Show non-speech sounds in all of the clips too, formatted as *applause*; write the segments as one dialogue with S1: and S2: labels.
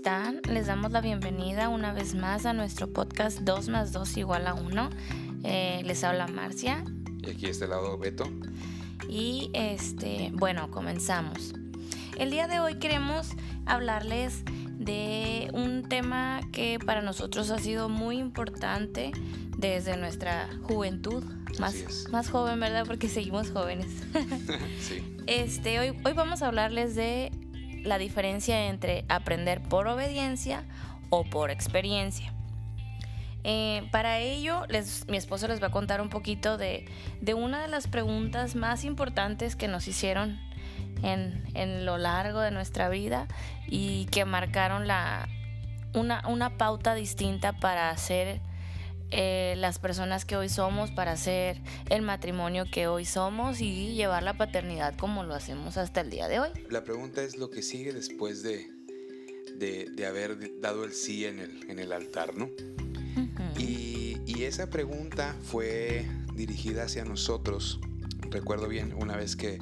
S1: están? Les damos la bienvenida una vez más a nuestro podcast 2 más 2 igual a 1. Eh, les habla Marcia.
S2: Y aquí este lado Beto.
S1: Y este, bueno, comenzamos. El día de hoy queremos hablarles de un tema que para nosotros ha sido muy importante desde nuestra juventud, más, más joven, ¿verdad? Porque seguimos jóvenes. *laughs* sí. Este, hoy, hoy vamos a hablarles de la diferencia entre aprender por obediencia o por experiencia. Eh, para ello, mi esposo les va a contar un poquito de, una de las preguntas más importantes que nos hicieron en, lo largo de nuestra vida y que marcaron la, una, una pauta distinta para hacer eh, las personas que hoy somos para hacer el matrimonio que hoy somos y llevar la paternidad como lo hacemos hasta el día de hoy.
S2: La pregunta es lo que sigue después de, de, haber dado el sí en el, en el altar, ¿no? y, y esa pregunta fue dirigida hacia nosotros. Recuerdo bien una vez que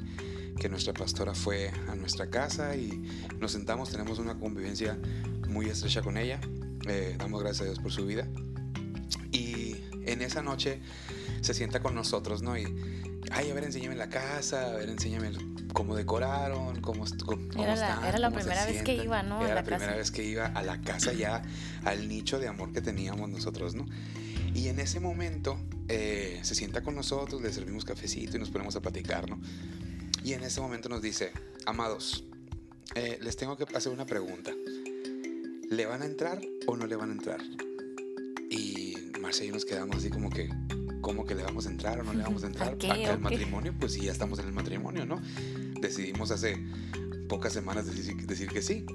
S2: que nuestra pastora fue a nuestra casa y nos sentamos, tenemos una convivencia muy estrecha con ella. Eh, damos gracias a Dios por su vida en esa noche se sienta con nosotros, ¿no? Y, ay, a ver, enséñame la casa, a ver, enséñame cómo decoraron, cómo, cómo
S1: era la, Era la primera vez que iba, ¿no?
S2: Era la, primera vez que iba a la casa ya, al nicho de amor que teníamos nosotros, ¿no? Y en ese momento eh, se sienta con nosotros, le servimos cafecito y nos ponemos a platicar, ¿no? Y en ese momento nos dice, amados, eh, les tengo que hacer una pregunta. ¿Le van a entrar o no le van a entrar? Y Marcia y nos quedamos así como que, ¿cómo que le vamos a entrar o no le vamos a entrar?
S1: Acá
S2: al matrimonio, pues sí, ya estamos en el matrimonio, ¿no? Decidimos hace pocas semanas decir, que sí.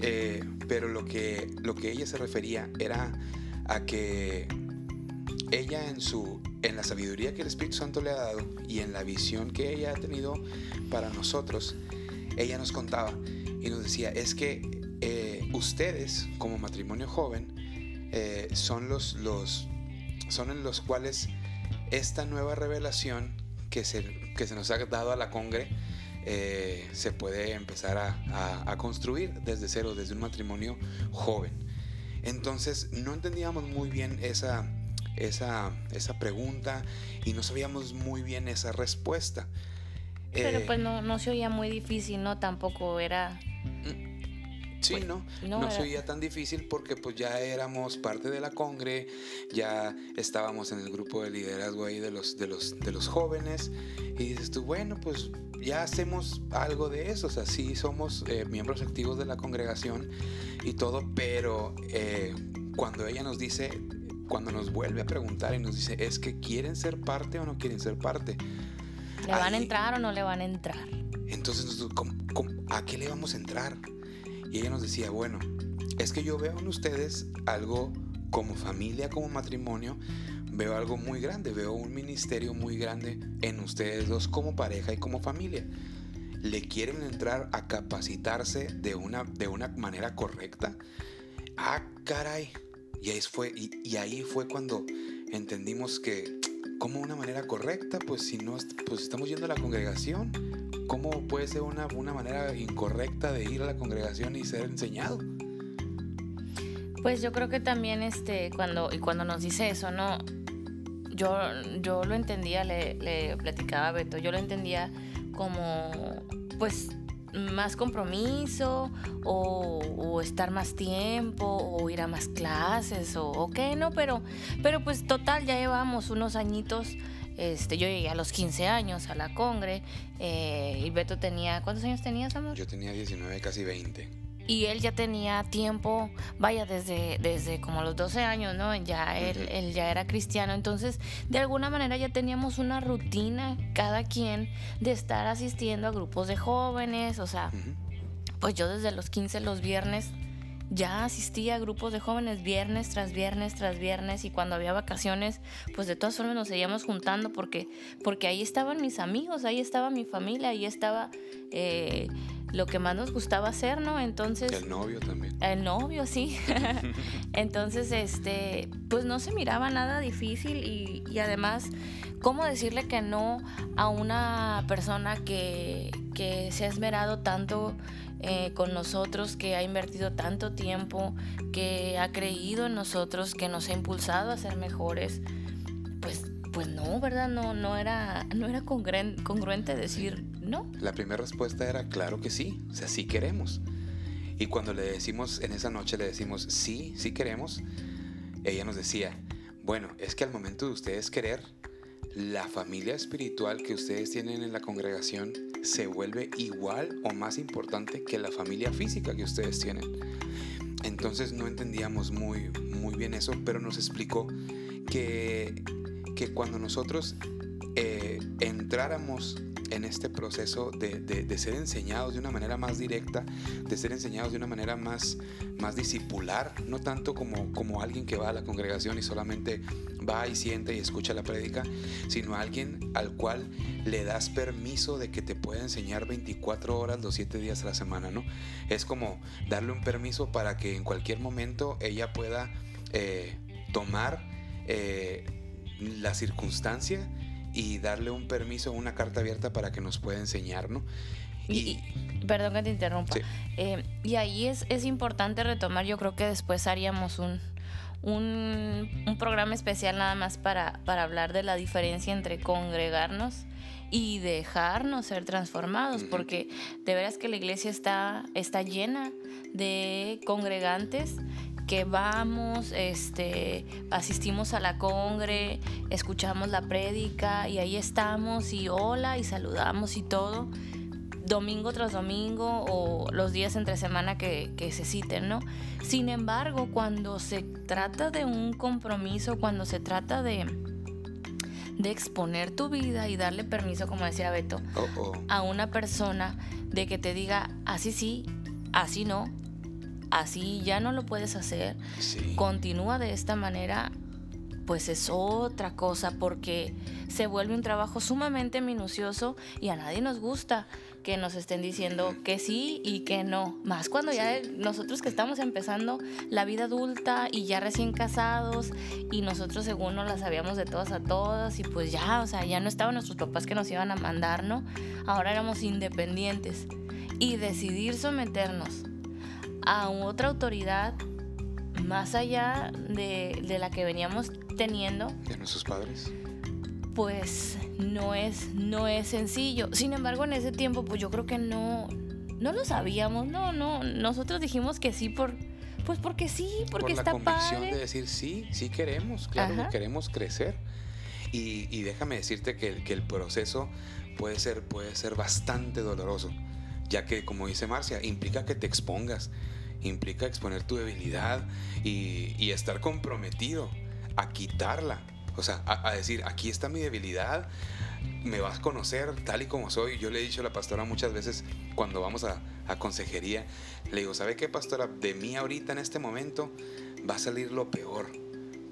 S2: Eh, pero lo que, lo que ella se refería era a que ella en su en la sabiduría que el Espíritu Santo le ha dado y en la visión que ella ha tenido para nosotros, ella nos contaba y nos decía, es que eh, ustedes como matrimonio joven eh, son los, los, son en los cuales esta nueva revelación que se, que se nos ha dado a la Congre eh, se puede empezar a, a, construir desde cero, desde un matrimonio joven. Entonces no entendíamos muy bien esa, esa, esa pregunta y no sabíamos muy bien esa respuesta.
S1: Pero eh, pues no, no se oía muy difícil, ¿no? Tampoco era
S2: Sí, pues, no, no, se oía tan difícil porque pues ya éramos parte de la congre, ya estábamos en el grupo de liderazgo ahí de los, de los, de los jóvenes y dices tú, bueno, pues ya hacemos algo de eso, o sea, sí somos eh, miembros activos de la congregación y todo, pero eh, cuando ella nos dice, cuando nos vuelve a preguntar y nos dice, es que quieren ser parte o no quieren ser parte.
S1: ¿Le van a entrar o no le van a entrar?
S2: Entonces, a qué le vamos a entrar? Y ella nos decía, bueno, es que yo veo en ustedes algo como familia, como matrimonio, veo algo muy grande, veo un ministerio muy grande en ustedes dos como pareja y como familia. ¿Le quieren entrar a capacitarse de una, de una manera correcta? Ah, caray. Y ahí fue, y, ahí fue cuando entendimos que, como una manera correcta, pues si no, pues estamos yendo a la congregación, ¿Cómo puede ser una, una manera incorrecta de ir a la congregación y ser enseñado?
S1: Pues yo creo que también este, cuando, y cuando nos dice eso, ¿no? Yo, yo lo entendía, le, platicaba a Beto, yo lo entendía como, pues, más compromiso o, estar más tiempo o ir a más clases o, o qué, ¿no? Pero, pero pues total, ya llevamos unos añitos este, yo llegué a los 15 años a la Congre eh, y Beto tenía, ¿cuántos años tenías, amor?
S2: Yo tenía 19, casi 20.
S1: Y él ya tenía tiempo, vaya, desde, desde como los 12 años, ¿no? Ya él, él ya era cristiano. Entonces, de alguna manera ya teníamos una rutina, cada quien, de estar asistiendo a grupos de jóvenes. O sea, pues yo desde los 15, los viernes, ya asistía a grupos de jóvenes viernes tras viernes tras viernes y cuando había vacaciones, pues de todas formas nos seguíamos juntando porque, porque ahí estaban mis amigos, ahí estaba mi familia, ahí estaba eh, lo que más nos gustaba hacer, ¿no? Entonces...
S2: El novio también.
S1: El novio, sí. *laughs* Entonces, este, pues no se miraba nada difícil y, y además, ¿cómo decirle que no a una persona que, que se ha esmerado tanto? eh, con nosotros, que ha invertido tanto tiempo, que ha creído en nosotros, que nos ha impulsado a ser mejores, pues, pues no, ¿verdad? No, no era, no era congruente decir no.
S2: La primera respuesta era claro que sí, o sea, sí queremos. Y cuando le decimos, en esa noche le decimos, sí, sí queremos, ella nos decía, bueno, es que al momento de ustedes querer, la familia espiritual que ustedes tienen en la congregación se vuelve igual o más importante que la familia física que ustedes tienen. Entonces no entendíamos muy, muy bien eso, pero nos explicó que, que cuando nosotros eh, entráramos en este proceso de, ser enseñados de una manera más directa, de ser enseñados de una manera más, más discipular, no tanto como, como alguien que va a la congregación y solamente va y siente y escucha la prédica, sino alguien al cual le das permiso de que te pueda enseñar 24 horas los 7 días a la semana, ¿no? Es como darle un permiso para que en cualquier momento ella pueda eh, tomar eh, la circunstancia y darle un permiso, una carta abierta para que nos pueda enseñar, ¿no?
S1: Y, perdón que te interrumpa. Eh, y ahí es, es importante retomar, yo creo que después haríamos un, un, programa especial nada más para, para hablar de la diferencia entre congregarnos y dejarnos ser transformados, porque de veras que la iglesia está, está llena de congregantes que vamos, este, asistimos a la congre, escuchamos la prédica y ahí estamos y hola y saludamos y todo, domingo tras domingo o los días entre semana que, que se citen, ¿no? Sin embargo, cuando se trata de un compromiso, cuando se trata de, de exponer tu vida y darle permiso, como decía Beto, a una persona de que te diga así sí, así no, así ya no lo puedes hacer, continúa de esta manera, pues es otra cosa porque se vuelve un trabajo sumamente minucioso y a nadie nos gusta que nos estén diciendo que sí y que no. Más cuando ya nosotros que estamos empezando la vida adulta y ya recién casados y nosotros según no la sabíamos de todas a todas y pues ya, o sea, ya no estaban nuestros papás que nos iban a mandar, ¿no? Ahora éramos independientes y decidir someternos a otra autoridad más allá de, la que veníamos teniendo.
S2: ¿De nuestros padres?
S1: Pues no es, no es sencillo. Sin embargo, en ese tiempo, pues yo creo que no, no lo sabíamos. No, no. Nosotros dijimos que sí por, pues porque sí, porque
S2: por
S1: la
S2: convicción de decir sí, sí queremos, claro, queremos crecer. Y, déjame decirte que, que, el proceso puede ser, puede ser bastante doloroso, ya que, como dice Marcia, implica que te expongas, implica exponer tu debilidad y, estar comprometido a quitarla. O sea, a, decir, aquí está mi debilidad, me vas a conocer tal y como soy. Yo le he dicho a la pastora muchas veces cuando vamos a, consejería, le digo, ¿sabe qué, pastora? De mí ahorita en este momento va a salir lo peor.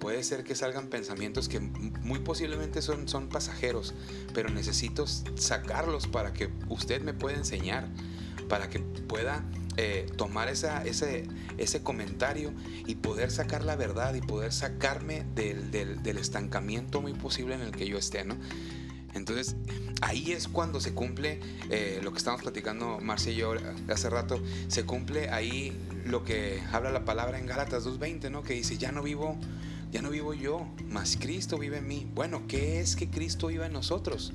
S2: Puede ser que salgan pensamientos que muy posiblemente son, son pasajeros, pero necesito sacarlos para que usted me pueda enseñar, para que pueda eh, tomar esa, ese, ese comentario y poder sacar la verdad y poder sacarme del, del, estancamiento muy posible en el que yo esté, ¿no? Entonces, ahí es cuando se cumple eh, lo que estamos platicando Marcia y yo hace rato, se cumple ahí lo que habla la palabra en Gálatas 2.20, ¿no? Que dice, ya no vivo, ya no vivo yo, mas Cristo vive en mí. Bueno, ¿qué es que Cristo viva en nosotros?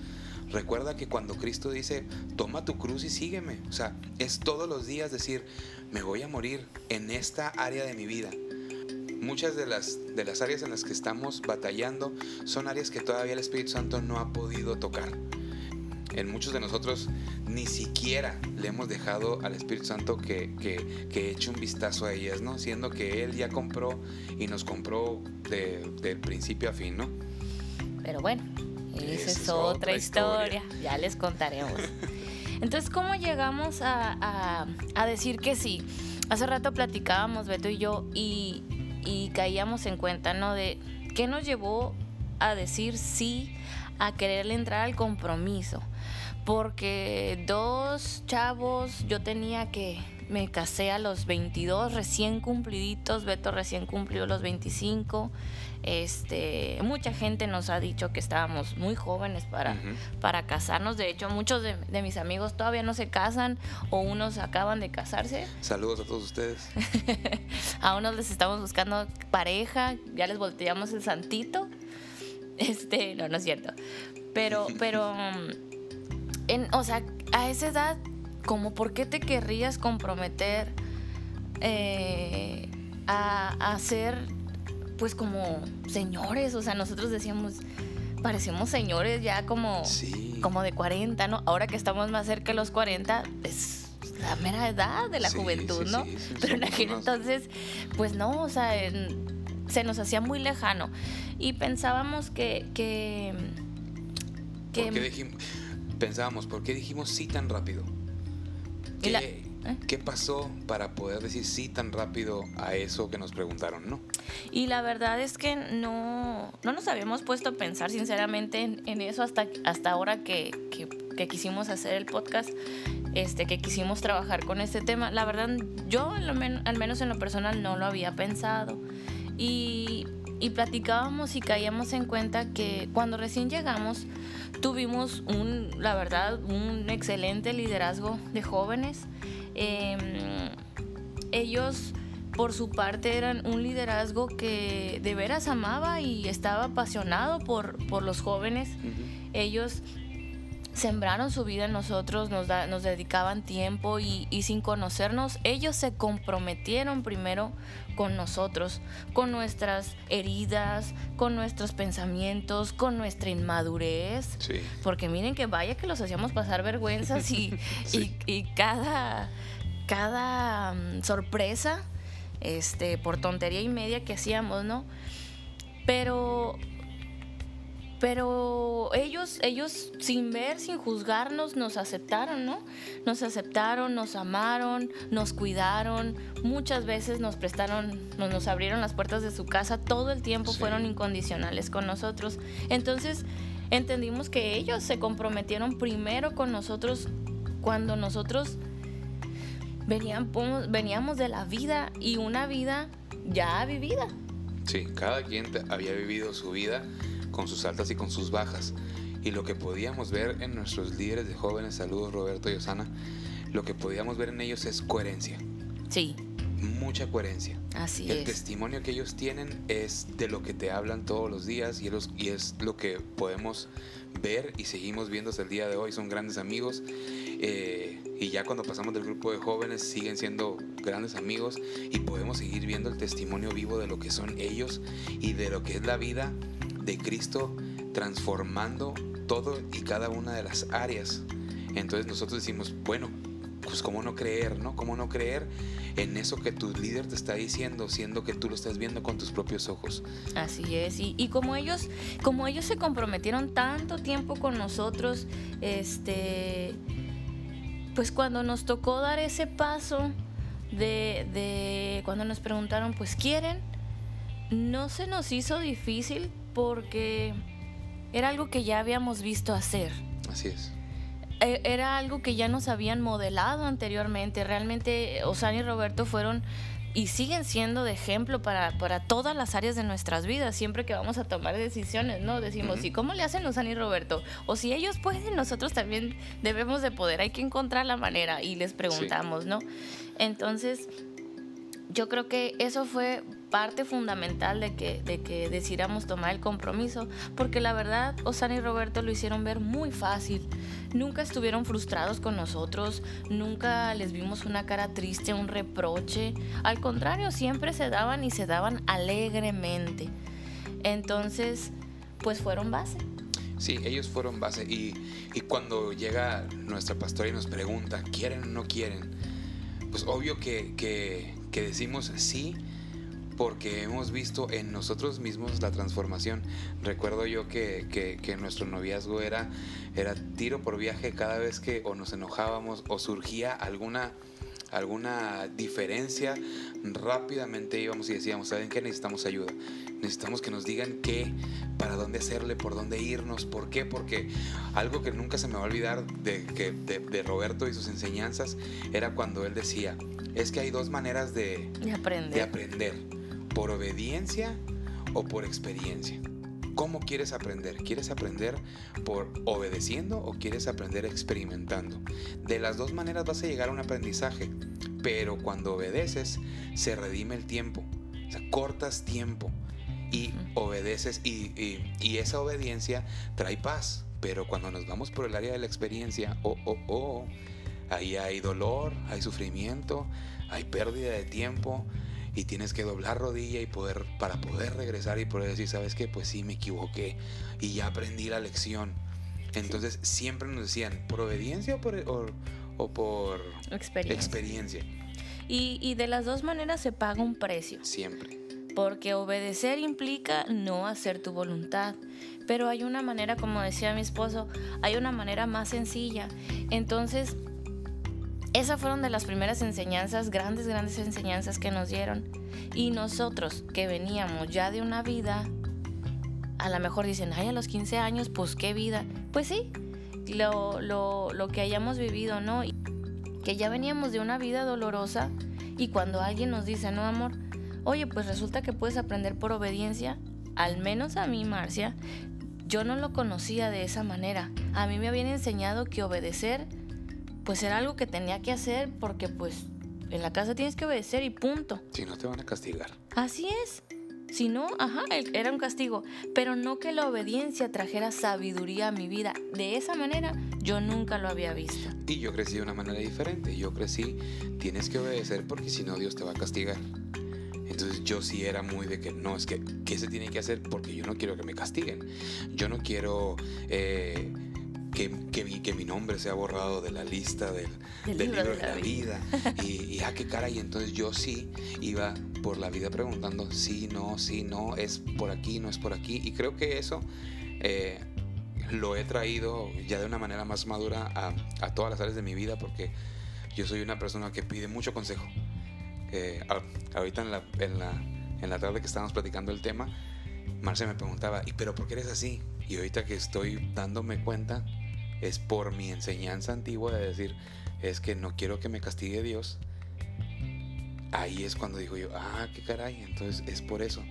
S2: Recuerda que cuando Cristo dice, toma tu cruz y sígueme, o sea, es todos los días decir, me voy a morir en esta área de mi vida. Muchas de las, de las áreas en las que estamos batallando son áreas que todavía el Espíritu Santo no ha podido tocar. En muchos de nosotros ni siquiera le hemos dejado al Espíritu Santo que, que, eche un vistazo a ellas, ¿no? Siendo que Él ya compró y nos compró de, del principio a fin, ¿no?
S1: Pero bueno, esa es otra, historia. ya les contaremos. *laughs* Entonces, ¿cómo llegamos a, decir que sí? Hace rato platicábamos, Beto y yo, y, caíamos en cuenta, ¿no? De qué nos llevó a decir sí, a quererle entrar al compromiso. Porque dos chavos, yo tenía que me casé a los 22 recién cumpliditos, Beto recién cumplió los 25. Este, mucha gente nos ha dicho que estábamos muy jóvenes para, para casarnos. De hecho, muchos de, mis amigos todavía no se casan o unos acaban de casarse.
S2: Saludos a todos ustedes. *laughs*
S1: a unos les estamos buscando pareja, ya les volteamos el santito. Este, no, no es cierto. Pero, pero, *laughs* en, o sea, a esa edad, como por qué te querrías comprometer eh, a, a ser, pues como señores, o sea, nosotros decíamos, parecemos señores ya como, como de 40, ¿no? Ahora que estamos más cerca de los 40, es la mera edad de la juventud, ¿no? Pero en aquel entonces, pues no, o sea, se nos hacía muy lejano. Y pensábamos que... que,
S2: ¿Por qué dijimos, pensábamos, ¿por qué dijimos sí tan rápido? ¿Qué, ¿eh? ¿Qué pasó para poder decir sí tan rápido a eso que nos preguntaron, no?
S1: Y la verdad es que no, no nos habíamos puesto a pensar sinceramente en, eso hasta, hasta ahora que, que, quisimos hacer el podcast, este, que quisimos trabajar con este tema. La verdad, yo al, menos en lo personal no lo había pensado. Y, y platicábamos y caíamos en cuenta que cuando recién llegamos tuvimos un, la verdad, un excelente liderazgo de jóvenes. Em, ellos por su parte eran un liderazgo que de veras amaba y estaba apasionado por, por los jóvenes. Ellos sembraron su vida en nosotros, nos, nos dedicaban tiempo y, sin conocernos, ellos se comprometieron primero con nosotros, con nuestras heridas, con nuestros pensamientos, con nuestra inmadurez. Porque miren que vaya que los hacíamos pasar vergüenzas *laughs* y, y, cada, cada mm, sorpresa, este, por tontería y media que hacíamos, ¿no? Pero pero ellos, ellos sin ver, sin juzgarnos, nos aceptaron, ¿no? Nos aceptaron, nos amaron, nos cuidaron, muchas veces nos prestaron, nos, nos abrieron las puertas de su casa, todo el tiempo fueron incondicionales con nosotros. Entonces entendimos que ellos se comprometieron primero con nosotros cuando nosotros veníamos, veníamos de la vida y una vida ya vivida.
S2: Sí, cada quien había vivido su vida con sus altas y con sus bajas. Y lo que podíamos ver en nuestros líderes de jóvenes, saludos Roberto y Osana, lo que podíamos ver en ellos es coherencia.
S1: Sí.
S2: Mucha coherencia.
S1: Así
S2: El testimonio que ellos tienen es de lo que te hablan todos los días y, y es lo que podemos ver y seguimos viendo hasta el día de hoy. Son grandes amigos. Eh, y ya cuando pasamos del grupo de jóvenes siguen siendo grandes amigos y podemos seguir viendo el testimonio vivo de lo que son ellos y de lo que es la vida de Cristo transformando todo y cada una de las áreas. Entonces nosotros decimos, bueno, pues cómo no creer, ¿no? ¿Cómo no creer en eso que tu líder te está diciendo, siendo que tú lo estás viendo con tus propios ojos?
S1: Así es, y, como ellos, como ellos se comprometieron tanto tiempo con nosotros, este, pues cuando nos tocó dar ese paso de, cuando nos preguntaron, pues quieren, no se nos hizo difícil porque era algo que ya habíamos visto hacer.
S2: Así es.
S1: E, era algo que ya nos habían modelado anteriormente. Realmente Osani y Roberto fueron y siguen siendo de ejemplo para, todas las áreas de nuestras vidas, siempre que vamos a tomar decisiones, ¿no? Decimos, ¿y cómo le hacen Osani y Roberto? O si ellos pueden, nosotros también debemos de poder, hay que encontrar la manera y les preguntamos, ¿no? Entonces, yo creo que eso fue parte fundamental de que, de que decidiéramos tomar el compromiso, porque la verdad, Osana y Roberto lo hicieron ver muy fácil. Nunca estuvieron frustrados con nosotros, nunca les vimos una cara triste, un reproche. Al contrario, siempre se daban y se daban alegremente. Entonces, pues fueron base.
S2: Sí, ellos fueron base. Y, y cuando llega nuestra pastora y nos pregunta, ¿quieren o no quieren? Pues obvio que, que, que decimos sí porque hemos visto en nosotros mismos la transformación. Recuerdo yo que, que, nuestro noviazgo era, era tiro por viaje cada vez que o nos enojábamos o surgía alguna alguna diferencia, rápidamente íbamos y decíamos, ¿saben qué? Necesitamos ayuda. Necesitamos que nos digan qué, para dónde hacerle, por dónde irnos, por qué, porque algo que nunca se me va a olvidar de, que, de, Roberto y sus enseñanzas era cuando él decía, es que hay dos maneras de,
S1: aprender.
S2: de aprender, por obediencia o por experiencia. ¿Cómo quieres aprender? ¿Quieres aprender por obedeciendo o quieres aprender experimentando? De las dos maneras vas a llegar a un aprendizaje, pero cuando obedeces se redime el tiempo, o sea, cortas tiempo y obedeces y, esa obediencia trae paz, pero cuando nos vamos por el área de la experiencia, oh, oh, oh, ahí hay dolor, hay sufrimiento, hay pérdida de tiempo, y tienes que doblar rodilla y poder para poder regresar y poder decir, ¿sabes qué? Pues sí, me equivoqué y ya aprendí la lección. Entonces siempre nos decían, ¿por obediencia o por, o, por experiencia?
S1: Y, y, de las dos maneras se paga un precio.
S2: Siempre.
S1: Porque obedecer implica no hacer tu voluntad. Pero hay una manera, como decía mi esposo, hay una manera más sencilla. Entonces, esas fueron de las primeras enseñanzas, grandes, grandes enseñanzas que nos dieron. Y nosotros que veníamos ya de una vida, a lo mejor dicen, ay, a los 15 años, pues qué vida. Pues sí, lo, lo, lo que hayamos vivido, ¿no? Que ya veníamos de una vida dolorosa y cuando alguien nos dice, no, amor, oye, pues resulta que puedes aprender por obediencia, al menos a mí, Marcia, yo no lo conocía de esa manera. A mí me habían enseñado que obedecer pues era algo que tenía que hacer porque pues en la casa tienes que obedecer y punto.
S2: Si no te van a castigar.
S1: Así es. Si no, ajá, era un castigo. Pero no que la obediencia trajera sabiduría a mi vida. De esa manera yo nunca lo había visto.
S2: Y yo crecí de una manera diferente. Yo crecí, tienes que obedecer porque si no Dios te va a castigar. Entonces yo sí era muy de que no, es que, ¿qué se tiene que hacer? Porque yo no quiero que me castiguen. Yo no quiero... Eh, que, mi, que mi nombre sea borrado de la lista del, libro, de la, vida. Y, y, ah, qué cara. Y entonces yo sí iba por la vida preguntando, sí, no, sí, no, es por aquí, no es por aquí. Y creo que eso eh, lo he traído ya de una manera más madura a, a, todas las áreas de mi vida porque yo soy una persona que pide mucho consejo. Eh, ahorita en la, en, la, en la tarde que estábamos platicando el tema, Marcia me preguntaba, ¿y pero por qué eres así? Y ahorita que estoy dándome cuenta, es por mi enseñanza antigua de decir, es que no quiero que me castigue Dios. Ahí es cuando digo yo, ah, qué caray, entonces es por eso.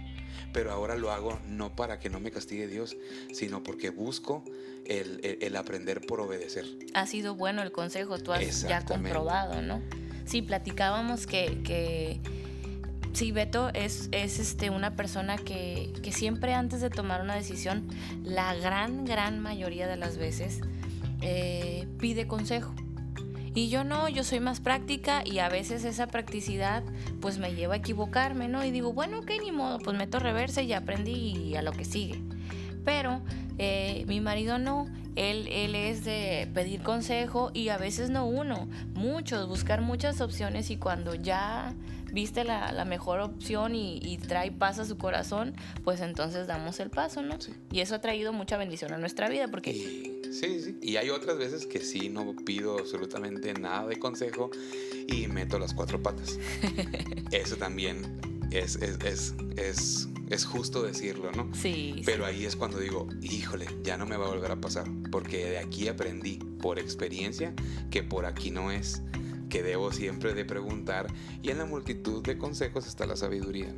S2: Pero ahora lo hago no para que no me castigue Dios, sino porque busco el, aprender por obedecer.
S1: Ha sido bueno el consejo, tú has ya comprobado, ¿no? Sí, platicábamos que, que sí, Beto es, es este, una persona que, que siempre antes de tomar una decisión, la gran, gran mayoría de las veces, eh, pide consejo. Y yo no, yo soy más práctica y a veces esa practicidad pues me lleva a equivocarme, ¿no? Y digo, bueno, ok, ni modo, pues meto reversa y aprendí a lo que sigue. Pero eh, mi marido no, él, él es de pedir consejo y a veces no uno, muchos, buscar muchas opciones y cuando ya viste la, mejor opción y, trae paz a su corazón, pues entonces damos el paso, ¿no? Y eso ha traído mucha bendición a nuestra vida porque...
S2: sí, sí. Y hay otras veces que sí no pido absolutamente nada de consejo y meto las cuatro patas. *laughs* eso también es, es, es, es, justo decirlo, ¿no?
S1: Sí.
S2: Pero ahí es cuando digo, híjole, ya no me va a volver a pasar, porque de aquí aprendí por experiencia que por aquí no es que debo siempre de preguntar y en la multitud de consejos está la sabiduría.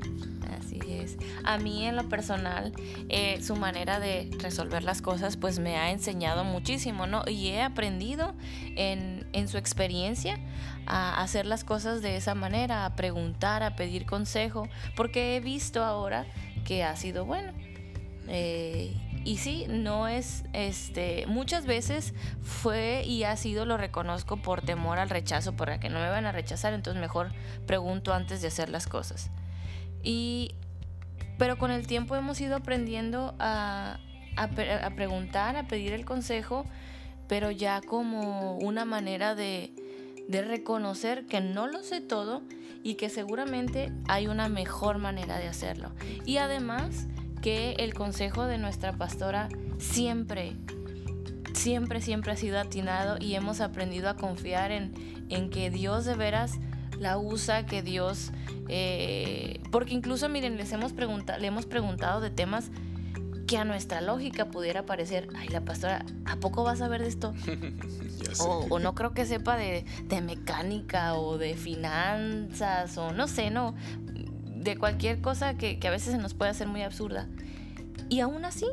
S1: Así es. A mí en lo personal, eh, su manera de resolver las cosas pues me ha enseñado muchísimo, ¿no? Y he aprendido en, en su experiencia a hacer las cosas de esa manera, a preguntar, a pedir consejo, porque he visto ahora que ha sido bueno. Eh, y sí, no es, este, muchas veces fue y ha sido, lo reconozco, por temor al rechazo, para que no me van a rechazar, entonces mejor pregunto antes de hacer las cosas. Y, pero con el tiempo hemos ido aprendiendo a, a, preguntar, a pedir el consejo, pero ya como una manera de, de reconocer que no lo sé todo y que seguramente hay una mejor manera de hacerlo. Y además que el consejo de nuestra pastora siempre, siempre, siempre ha sido atinado y hemos aprendido a confiar en, en que Dios de veras la usa, que Dios... Eh, porque incluso, miren, les hemos preguntado, le hemos preguntado de temas que a nuestra lógica pudiera parecer, ay, la pastora, ¿a poco vas a ver de esto? *laughs* o, no creo que sepa de, de, mecánica o de finanzas o no sé, no, de cualquier cosa que, que a veces se nos puede hacer muy absurda. Y aún así,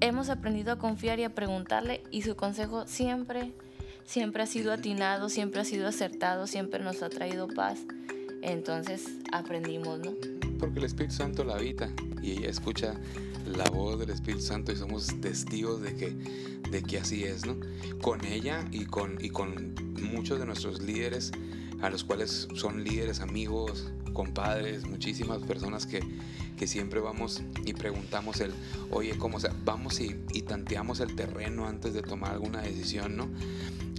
S1: hemos aprendido a confiar y a preguntarle y su consejo siempre, siempre ha sido atinado, siempre ha sido acertado, siempre nos ha traído paz. Entonces aprendimos, ¿no?
S2: Porque el Espíritu Santo la habita y ella escucha la voz del Espíritu Santo y somos testigos de que, de que así es, ¿no? Con ella y con, y con muchos de nuestros líderes, a los cuales son líderes, amigos, compadres, muchísimas personas que, que siempre vamos y preguntamos el, oye, ¿cómo? vamos y, y, tanteamos el terreno antes de tomar alguna decisión, ¿no?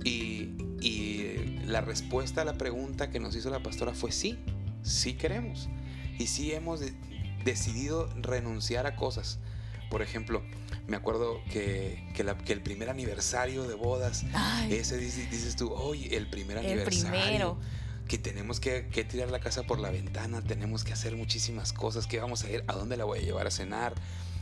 S2: Y, y la respuesta a la pregunta que nos hizo la pastora fue sí, sí queremos. Y sí hemos decidido renunciar a cosas. Por ejemplo, me acuerdo que, que, el primer aniversario de bodas, ese dices, tú, oye, el primer aniversario. Que tenemos que, que, tirar la casa por la ventana, tenemos que hacer muchísimas cosas, que vamos a ir, a dónde la voy a llevar a cenar,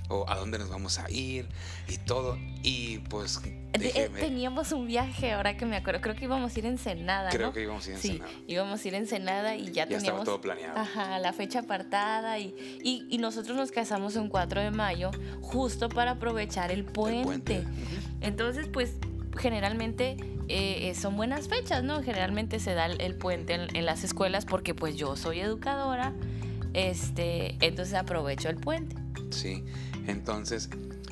S2: o a dónde nos vamos a ir y todo. Y pues...
S1: Eh, teníamos un viaje, ahora que me acuerdo, creo que íbamos a ir en Ensenada.
S2: Creo que íbamos a ir en Ensenada.
S1: Sí, íbamos a ir en Ensenada y ya, teníamos... Estaba
S2: todo planeado.
S1: Ajá, la fecha apartada y, y, nosotros nos casamos un 4 de mayo justo para aprovechar el puente. Entonces, pues generalmente eh, son buenas fechas, ¿no? Generalmente se da el, puente en, en, las escuelas porque pues yo soy educadora, este, entonces aprovecho el puente.
S2: Sí, entonces,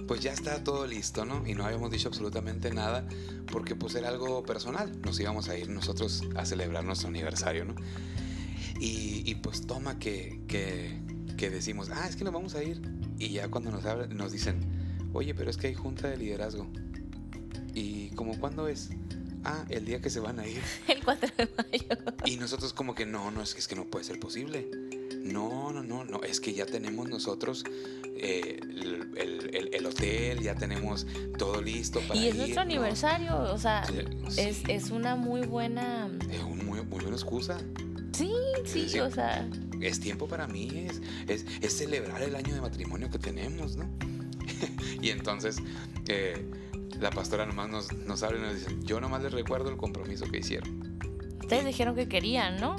S2: pues ya está todo listo, ¿no? Y no habíamos dicho absolutamente nada porque pues era algo personal. Nos íbamos a ir nosotros a celebrar nuestro aniversario, ¿no? Y, pues toma que, que, decimos, ah, es que nos vamos a ir. Y ya cuando nos, hablan, nos dicen, oye, pero es que hay junta de liderazgo. ¿Y como cuándo es? Ah, el día que se van a ir. *laughs*
S1: El 4 de mayo.
S2: Y nosotros como que no, no, es, es que no puede ser posible. No, no, no, no, es que ya tenemos nosotros eh, el, hotel, ya tenemos todo listo
S1: para Y es nuestro aniversario, o sea, es, una muy buena...
S2: Es una muy, buena excusa.
S1: Sí, sí, o sea...
S2: Es tiempo para mí, es, es, celebrar el año de matrimonio que tenemos, ¿no? *laughs* y entonces... Eh, la pastora nomás nos, nos abre y nos dice, yo nomás les recuerdo el compromiso que hicieron.
S1: Ustedes dijeron que querían, ¿no?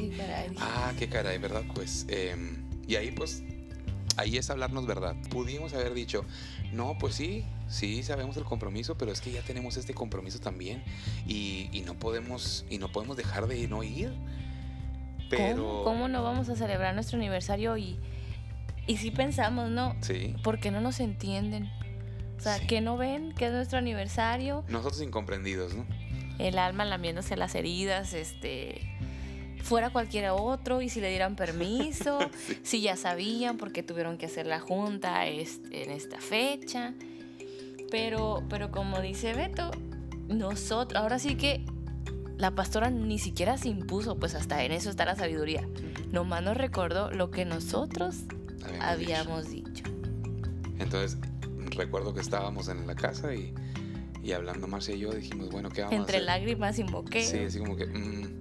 S2: Ay, qué caray. Ah, qué caray, ¿verdad? Pues, em, y ahí pues ahí es hablarnos verdad. Pudimos haber dicho, no, pues sí, sí sabemos el compromiso, pero es que ya tenemos este compromiso también y, no podemos y no podemos dejar de no ir.
S1: Pero ¿Cómo, no vamos a celebrar nuestro aniversario y y si pensamos, ¿no?
S2: Sí.
S1: Porque no nos entienden. O sea, que no ven que es nuestro aniversario.
S2: Nosotros incomprendidos, ¿no?
S1: El alma lamiéndose las heridas, este fuera cualquiera otro y si le dieran permiso, *laughs* si ya sabían porque tuvieron que hacer la junta en esta fecha. Pero, pero como dice Beto, nosotros, ahora sí que la pastora ni siquiera se impuso, pues hasta en eso está la sabiduría. Nomás nos recordó lo que nosotros habíamos, dicho.
S2: Entonces, recuerdo que estábamos en la casa y, y hablando Marcia y yo dijimos, bueno, ¿qué vamos
S1: Entre
S2: a hacer?
S1: lágrimas invoqué.
S2: Sí, así como que... Mm,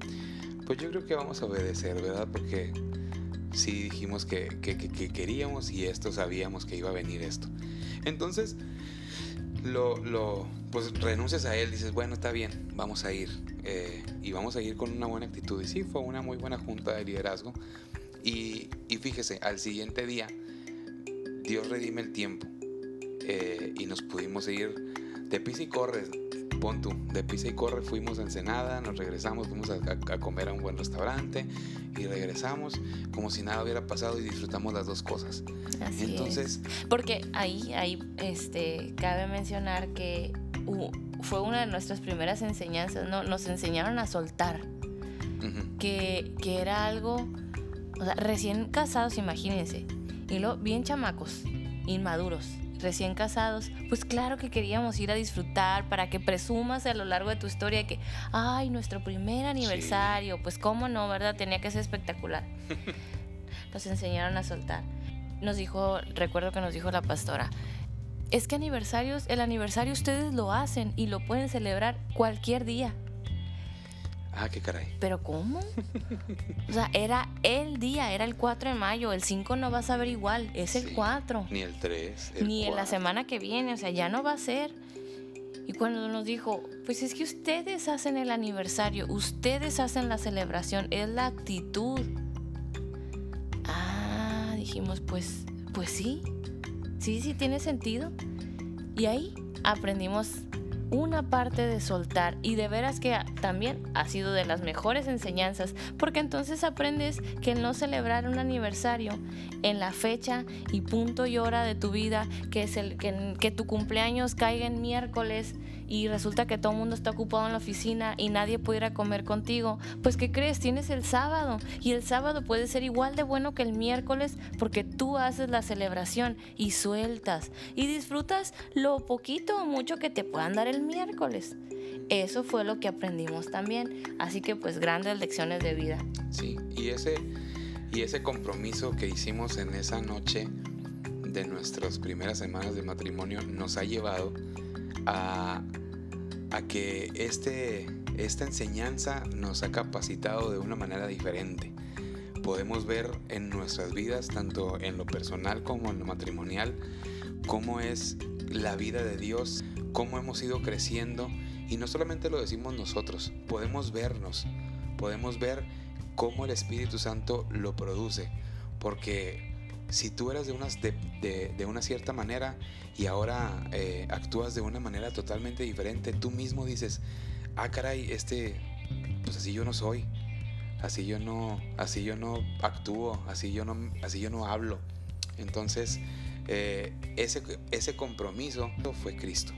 S2: pues yo creo que vamos a obedecer, ¿verdad? Porque sí dijimos que, queríamos y esto sabíamos que iba a venir esto. Entonces, lo, lo, pues renuncias a él, dices, bueno, está bien, vamos a ir. Eh, y vamos a ir con una buena actitud. Y sí, fue una muy buena junta de liderazgo. Y, y fíjese, al siguiente día, Dios redime el tiempo. Eh, y nos pudimos ir de pisa y corre pon de pisa y corre fuimos a Ensenada, nos regresamos, fuimos a, comer a un buen restaurante y regresamos como si nada hubiera pasado y disfrutamos las dos cosas.
S1: Así Entonces, porque ahí, ahí este, cabe mencionar que fue una de nuestras primeras enseñanzas, ¿no? Nos enseñaron a soltar, que, que era algo, o sea, recién casados, imagínense, y luego bien chamacos, inmaduros recién casados, pues claro que queríamos ir a disfrutar para que presumas a lo largo de tu historia que, ay, nuestro primer aniversario, pues cómo no, ¿verdad? Tenía que ser espectacular. *laughs* Nos enseñaron a soltar. Nos dijo, recuerdo que nos dijo la pastora, es que aniversarios, el aniversario ustedes lo hacen y lo pueden celebrar cualquier día.
S2: Ah, qué caray.
S1: ¿Pero cómo? O sea, era el día, era el 4 de mayo. El 5 no va a saber igual, es el
S2: Sí,
S1: 4.
S2: Ni el 3.
S1: Ni en la semana que viene, o sea, ya no va a ser. Y cuando nos dijo, pues es que ustedes hacen el aniversario, ustedes hacen la celebración, es la actitud. Ah, dijimos, pues, pues sí, sí, sí tiene sentido. Y ahí aprendimos una parte de soltar. Y de veras que también ha sido de las mejores enseñanzas porque entonces aprendes que no celebrar un aniversario en la fecha y punto y hora de tu vida que es el que, que tu cumpleaños caiga en miércoles y resulta que todo el mundo está ocupado en la oficina y nadie puede comer contigo, pues ¿qué crees? Tienes el sábado y el sábado puede ser igual de bueno que el miércoles porque tú haces la celebración y sueltas y disfrutas lo poquito o mucho que te puedan dar el miércoles. Eso fue lo que aprendimos también, así que pues grandes lecciones de vida.
S2: Sí, y ese, y ese compromiso que hicimos en esa noche de nuestras primeras semanas de matrimonio nos ha llevado a, que este, esta enseñanza nos ha capacitado de una manera diferente. Podemos ver en nuestras vidas, tanto en lo personal como en lo matrimonial, cómo es la vida de Dios, cómo hemos ido creciendo y no solamente lo decimos nosotros, podemos vernos, podemos ver cómo el Espíritu Santo lo produce, porque si tú eras de, unas, de, de, de una cierta manera y ahora eh, actúas de una manera totalmente diferente, tú mismo dices, ah caray, este, pues así yo no soy, así yo no, así yo no actúo, así yo no, así yo no hablo. Entonces, eh, ese, ese compromiso fue Cristo.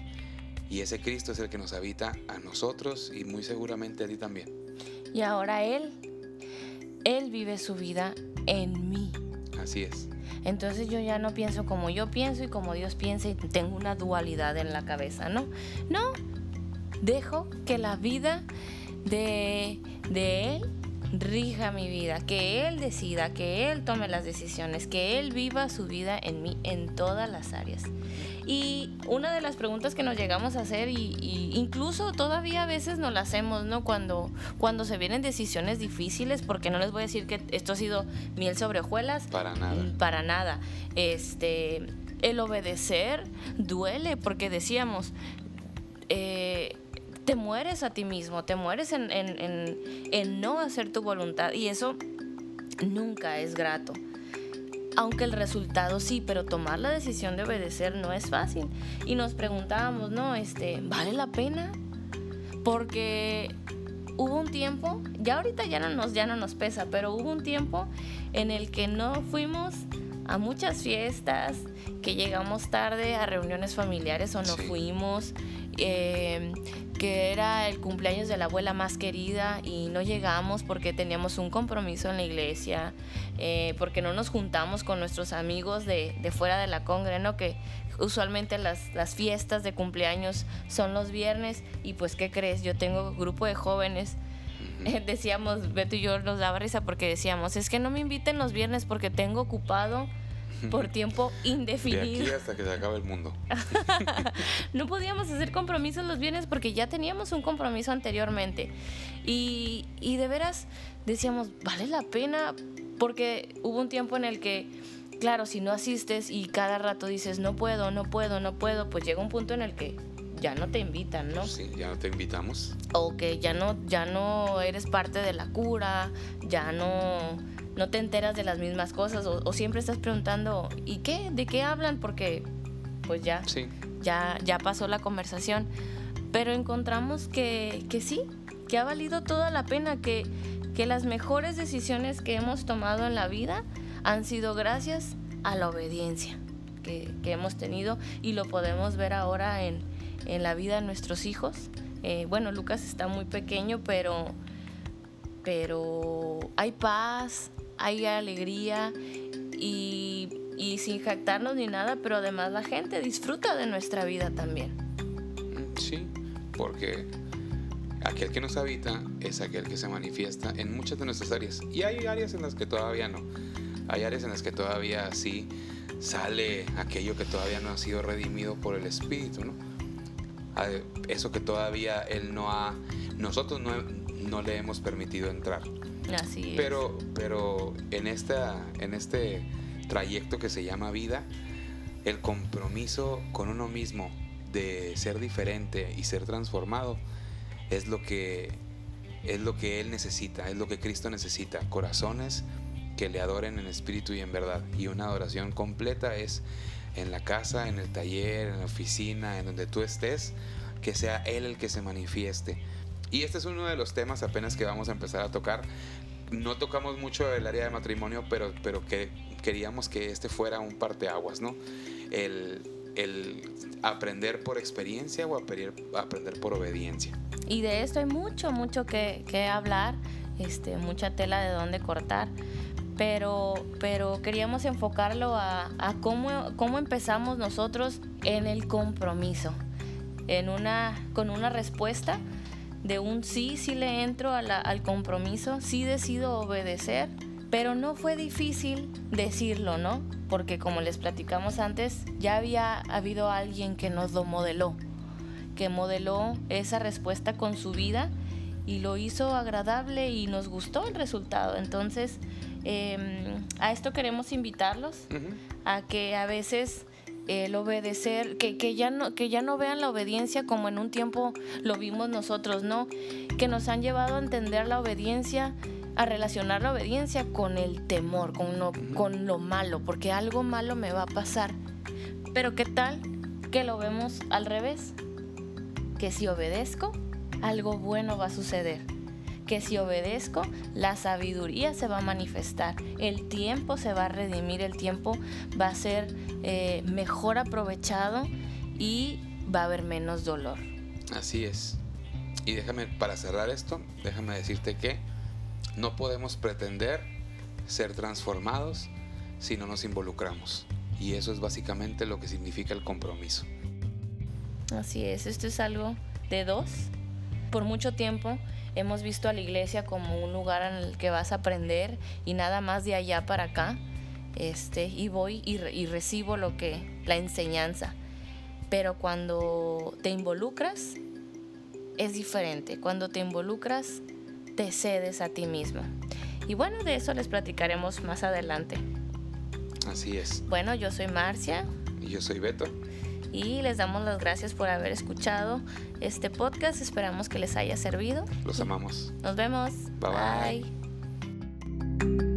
S2: Y ese Cristo es el que nos habita a nosotros y muy seguramente a ti también.
S1: Y ahora Él, Él vive su vida en mí.
S2: Así es.
S1: Entonces yo ya no pienso como yo pienso y como Dios piensa y tengo una dualidad en la cabeza, ¿no? No, dejo que la vida de, de Él rija mi vida, que Él decida, que Él tome las decisiones, que Él viva su vida en mí en todas las áreas. Y una de las preguntas que nos llegamos a hacer, y, y incluso todavía a veces nos la hacemos, ¿no? Cuando, cuando se vienen decisiones difíciles, porque no les voy a decir que esto ha sido miel sobre hojuelas.
S2: Para nada.
S1: Para nada. Este, el obedecer duele, porque decíamos, eh, te mueres a ti mismo, te mueres en, en, en, en no hacer tu voluntad, y eso nunca es grato aunque el resultado sí, pero tomar la decisión de obedecer no es fácil. Y nos preguntábamos, ¿no? Este, ¿vale la pena? Porque hubo un tiempo, ya ahorita ya no nos, ya no nos pesa, pero hubo un tiempo en el que no fuimos a muchas fiestas, que llegamos tarde a reuniones familiares o no
S2: Sí.
S1: fuimos, eh, que era el cumpleaños de la abuela más querida y no llegamos porque teníamos un compromiso en la iglesia, eh, porque no nos juntamos con nuestros amigos de, de fuera de la congre, ¿no? Que usualmente las, las fiestas de cumpleaños son los viernes y pues, ¿qué crees? Yo tengo grupo de jóvenes eh, *laughs* decíamos, Beto y yo nos daba risa porque decíamos, es que no me inviten los viernes porque tengo ocupado por tiempo
S2: De
S1: indefinido.
S2: aquí hasta que se acabe el mundo. *laughs*
S1: No podíamos hacer compromisos los viernes porque ya teníamos un compromiso anteriormente. Y, y de veras decíamos, vale la pena porque hubo un tiempo en el que, claro, si no asistes y cada rato dices, no puedo, no puedo, no puedo, pues llega un punto en el que ya no te invitan, ¿no?
S2: Sí, ya no te invitamos.
S1: o que ya no, ya no eres parte de la cura, ya no, no te enteras de las mismas cosas, o, o siempre estás preguntando, ¿y qué? ¿De qué hablan? Porque pues ya,
S2: Sí,
S1: ya, ya pasó la conversación. Pero encontramos que, que sí, que ha valido toda la pena, que, que las mejores decisiones que hemos tomado en la vida han sido gracias a la obediencia que, que hemos tenido y lo podemos ver ahora en, en la vida de nuestros hijos. Eh, bueno, Lucas está muy pequeño, pero, pero hay paz, hay alegría y, sin jactarnos ni nada, pero además la gente disfruta de nuestra vida también.
S2: mm, sí, porque aquel que nos habita es aquel que se manifiesta en muchas de nuestras áreas. Y hay áreas en las que todavía no. Hay áreas en las que todavía sí sale aquello que todavía no ha sido redimido por el Espíritu, ¿no? A- Eso que todavía Él no ha, nosotros no, no le hemos permitido entrar. Pero, pero en, esta, en este trayecto que se llama vida, el compromiso con uno mismo de ser diferente y ser transformado es lo que es lo que él necesita, es lo que Cristo necesita, corazones que le adoren en espíritu y en verdad. Y una adoración completa es en la casa, en el taller, en la oficina, en donde tú estés, que sea Él el que se manifieste. Y este es uno de los temas apenas que vamos a empezar a tocar. No tocamos mucho el área de matrimonio, pero, pero que queríamos que este fuera un parteaguas, ¿no? El, el aprender por experiencia o aprender, por obediencia.
S1: Y de esto hay mucho, mucho que, que hablar, este, mucha tela de dónde cortar pero, pero queríamos enfocarlo a, a cómo, cómo, empezamos nosotros en el compromiso, en una, con una respuesta de un sí, sí le entro al compromiso, sí decido obedecer, pero no fue difícil decirlo, ¿no? Porque como les platicamos antes, ya había habido alguien que nos lo modeló, que modeló esa respuesta con su vida y lo hizo agradable y nos gustó el resultado. Entonces, Em, a esto queremos invitarlos, a que a veces el obedecer, que, que, ya no, que ya no vean la obediencia como en un tiempo lo vimos nosotros, ¿no? Que nos han llevado a entender la obediencia, a relacionar la obediencia con el temor, con lo, con lo malo, porque algo malo me va a pasar. Pero ¿qué tal que lo vemos al revés? Que si obedezco, algo bueno va a suceder que si obedezco, la sabiduría se va a manifestar, el tiempo se va a redimir, el tiempo va a ser eh, mejor aprovechado y va a haber menos dolor.
S2: Así es. Y déjame, para cerrar esto, déjame decirte que no podemos pretender ser transformados si no nos involucramos. Y eso es básicamente lo que significa el compromiso.
S1: Así es, esto es algo de dos. Por mucho tiempo hemos visto a la iglesia como un lugar en el que vas a aprender y nada más de allá para acá. Este, y voy y, y recibo lo que la enseñanza. Pero cuando te involucras es diferente. Cuando te involucras te cedes a ti mismo. Y bueno, de eso les platicaremos más adelante.
S2: Así es.
S1: Bueno, yo soy Marcia.
S2: Y yo soy Beto
S1: y les damos las gracias por haber escuchado este podcast. Esperamos que les haya servido.
S2: Los amamos.
S1: Nos vemos.
S2: Bye bye. bye.